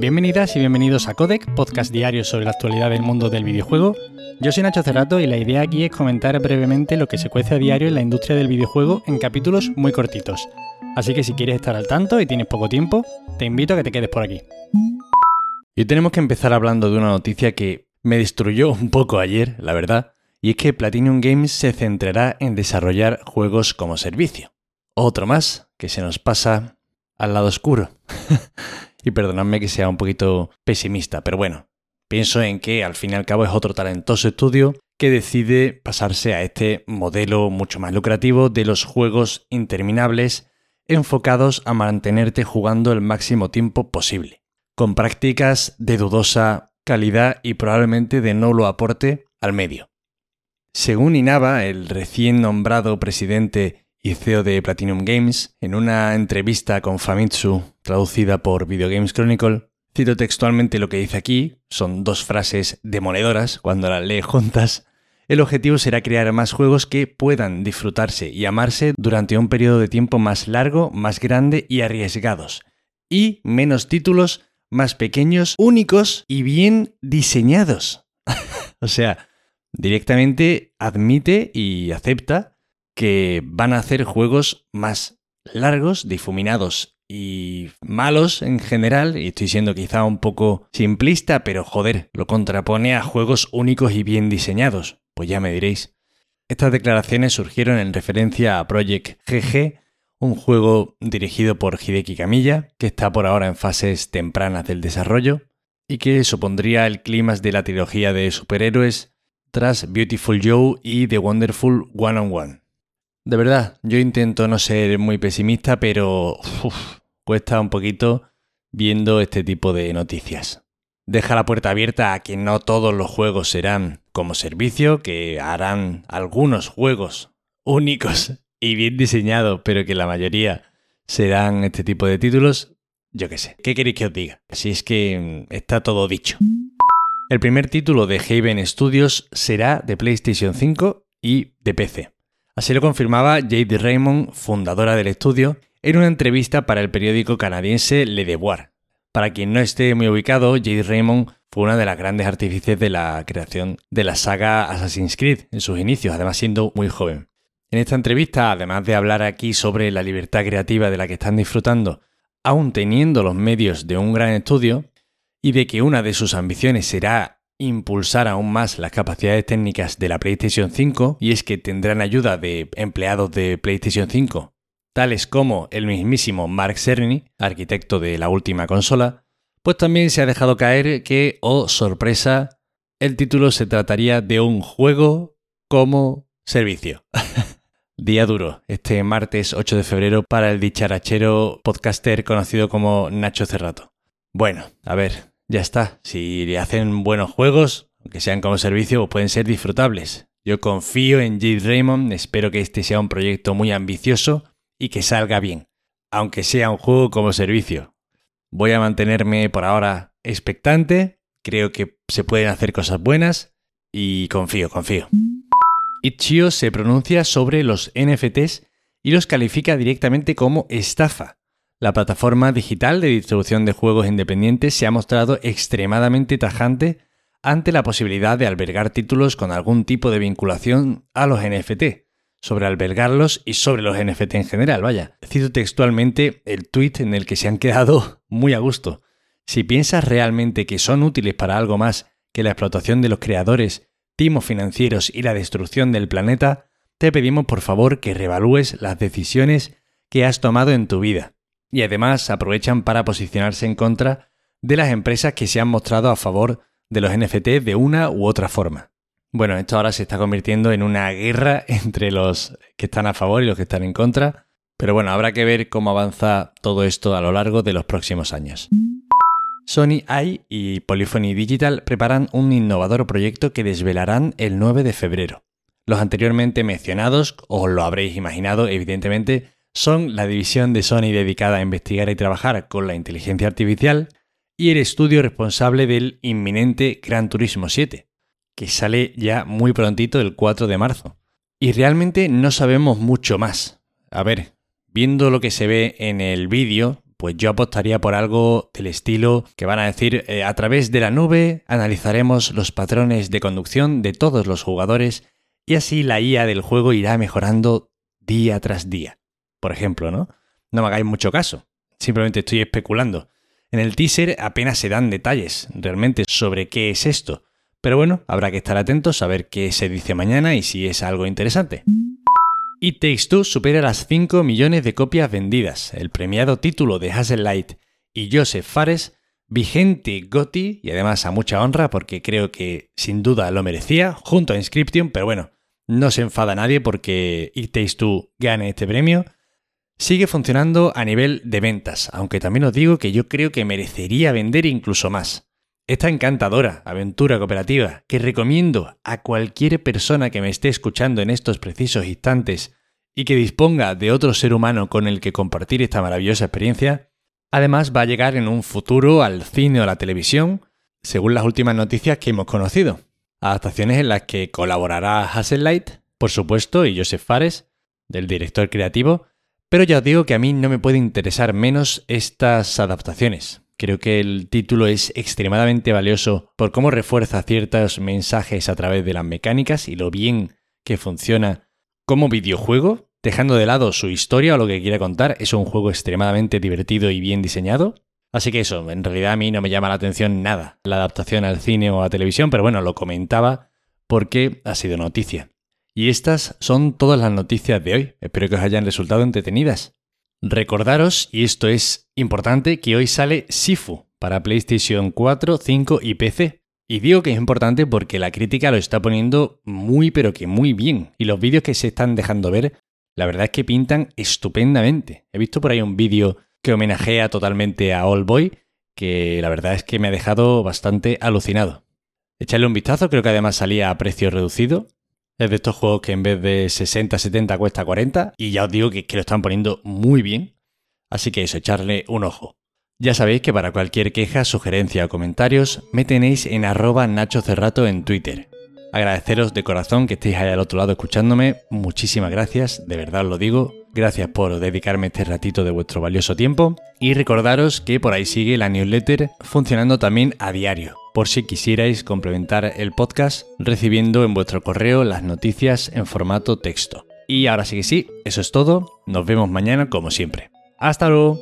Bienvenidas y bienvenidos a Codec, podcast diario sobre la actualidad del mundo del videojuego. Yo soy Nacho Cerrato y la idea aquí es comentar brevemente lo que se cuece a diario en la industria del videojuego en capítulos muy cortitos. Así que si quieres estar al tanto y tienes poco tiempo, te invito a que te quedes por aquí. Y tenemos que empezar hablando de una noticia que me destruyó un poco ayer, la verdad, y es que Platinum Games se centrará en desarrollar juegos como servicio. Otro más que se nos pasa al lado oscuro. y perdonadme que sea un poquito pesimista, pero bueno, pienso en que al fin y al cabo es otro talentoso estudio que decide pasarse a este modelo mucho más lucrativo de los juegos interminables enfocados a mantenerte jugando el máximo tiempo posible, con prácticas de dudosa calidad y probablemente de no lo aporte al medio. Según Inaba, el recién nombrado presidente y CEO de Platinum Games, en una entrevista con Famitsu, traducida por Video Games Chronicle, cito textualmente lo que dice aquí, son dos frases demoledoras cuando las lee juntas. El objetivo será crear más juegos que puedan disfrutarse y amarse durante un periodo de tiempo más largo, más grande y arriesgados, y menos títulos más pequeños, únicos y bien diseñados. o sea, directamente admite y acepta que van a hacer juegos más largos, difuminados y malos en general, y estoy siendo quizá un poco simplista, pero joder, lo contrapone a juegos únicos y bien diseñados, pues ya me diréis. Estas declaraciones surgieron en referencia a Project GG, un juego dirigido por Hideki Kamiya, que está por ahora en fases tempranas del desarrollo, y que supondría el clímax de la trilogía de superhéroes tras Beautiful Joe y The Wonderful One on One. De verdad, yo intento no ser muy pesimista, pero cuesta un poquito viendo este tipo de noticias. Deja la puerta abierta a que no todos los juegos serán como servicio, que harán algunos juegos únicos y bien diseñados, pero que la mayoría serán este tipo de títulos. Yo qué sé, ¿qué queréis que os diga? Así es que mm, está todo dicho. El primer título de Haven Studios será de PlayStation 5 y de PC. Así lo confirmaba Jade Raymond, fundadora del estudio, en una entrevista para el periódico canadiense Le Devoir. Para quien no esté muy ubicado, Jade Raymond fue una de las grandes artífices de la creación de la saga Assassin's Creed en sus inicios, además siendo muy joven. En esta entrevista, además de hablar aquí sobre la libertad creativa de la que están disfrutando, aún teniendo los medios de un gran estudio, y de que una de sus ambiciones será impulsar aún más las capacidades técnicas de la PlayStation 5 y es que tendrán ayuda de empleados de PlayStation 5, tales como el mismísimo Mark Cerny, arquitecto de la última consola, pues también se ha dejado caer que, oh sorpresa, el título se trataría de un juego como servicio. Día duro, este martes 8 de febrero para el dicharachero podcaster conocido como Nacho Cerrato. Bueno, a ver, ya está. Si le hacen buenos juegos, aunque sean como servicio, pueden ser disfrutables. Yo confío en Jade Raymond, espero que este sea un proyecto muy ambicioso y que salga bien, aunque sea un juego como servicio. Voy a mantenerme por ahora expectante, creo que se pueden hacer cosas buenas y confío, confío. Itch.io se pronuncia sobre los NFTs y los califica directamente como estafa. La plataforma digital de distribución de juegos independientes se ha mostrado extremadamente tajante ante la posibilidad de albergar títulos con algún tipo de vinculación a los NFT, sobre albergarlos y sobre los NFT en general, vaya. Cito textualmente el tweet en el que se han quedado muy a gusto. Si piensas realmente que son útiles para algo más que la explotación de los creadores, timos financieros y la destrucción del planeta, te pedimos por favor que revalúes las decisiones que has tomado en tu vida y además aprovechan para posicionarse en contra de las empresas que se han mostrado a favor de los NFT de una u otra forma. Bueno, esto ahora se está convirtiendo en una guerra entre los que están a favor y los que están en contra, pero bueno, habrá que ver cómo avanza todo esto a lo largo de los próximos años. Sony AI y Polyphony Digital preparan un innovador proyecto que desvelarán el 9 de febrero. Los anteriormente mencionados, os lo habréis imaginado evidentemente, son la división de Sony dedicada a investigar y trabajar con la inteligencia artificial y el estudio responsable del inminente Gran Turismo 7, que sale ya muy prontito el 4 de marzo. Y realmente no sabemos mucho más. A ver, viendo lo que se ve en el vídeo, pues yo apostaría por algo del estilo que van a decir eh, a través de la nube analizaremos los patrones de conducción de todos los jugadores y así la IA del juego irá mejorando día tras día. Por ejemplo, ¿no? No me hagáis mucho caso, simplemente estoy especulando. En el teaser apenas se dan detalles realmente sobre qué es esto, pero bueno, habrá que estar atentos a ver qué se dice mañana y si es algo interesante. It Takes Two supera las 5 millones de copias vendidas. El premiado título de Hazel Light y Joseph Fares, vigente Gotti y además a mucha honra porque creo que sin duda lo merecía, junto a Inscription, pero bueno, no se enfada nadie porque It Takes Two gane este premio. Sigue funcionando a nivel de ventas, aunque también os digo que yo creo que merecería vender incluso más. Esta encantadora aventura cooperativa que recomiendo a cualquier persona que me esté escuchando en estos precisos instantes y que disponga de otro ser humano con el que compartir esta maravillosa experiencia, además va a llegar en un futuro al cine o la televisión, según las últimas noticias que hemos conocido. Adaptaciones en las que colaborará Light, por supuesto, y Joseph Fares, del director creativo, pero ya os digo que a mí no me puede interesar menos estas adaptaciones. Creo que el título es extremadamente valioso por cómo refuerza ciertos mensajes a través de las mecánicas y lo bien que funciona como videojuego, dejando de lado su historia o lo que quiera contar. Es un juego extremadamente divertido y bien diseñado. Así que eso, en realidad a mí no me llama la atención nada la adaptación al cine o a televisión, pero bueno, lo comentaba porque ha sido noticia. Y estas son todas las noticias de hoy. Espero que os hayan resultado entretenidas. Recordaros, y esto es importante, que hoy sale Sifu para PlayStation 4, 5 y PC. Y digo que es importante porque la crítica lo está poniendo muy pero que muy bien. Y los vídeos que se están dejando ver, la verdad es que pintan estupendamente. He visto por ahí un vídeo que homenajea totalmente a All Boy, que la verdad es que me ha dejado bastante alucinado. Echarle un vistazo, creo que además salía a precio reducido, es de estos juegos que en vez de 60, 70 cuesta 40 y ya os digo que, lo están poniendo muy bien. Así que eso, echarle un ojo. Ya sabéis que para cualquier queja, sugerencia o comentarios me tenéis en arroba Nacho Cerrato en Twitter. Agradeceros de corazón que estéis ahí al otro lado escuchándome. Muchísimas gracias, de verdad os lo digo. Gracias por dedicarme este ratito de vuestro valioso tiempo. Y recordaros que por ahí sigue la newsletter funcionando también a diario por si quisierais complementar el podcast recibiendo en vuestro correo las noticias en formato texto. Y ahora sí que sí, eso es todo. Nos vemos mañana como siempre. Hasta luego.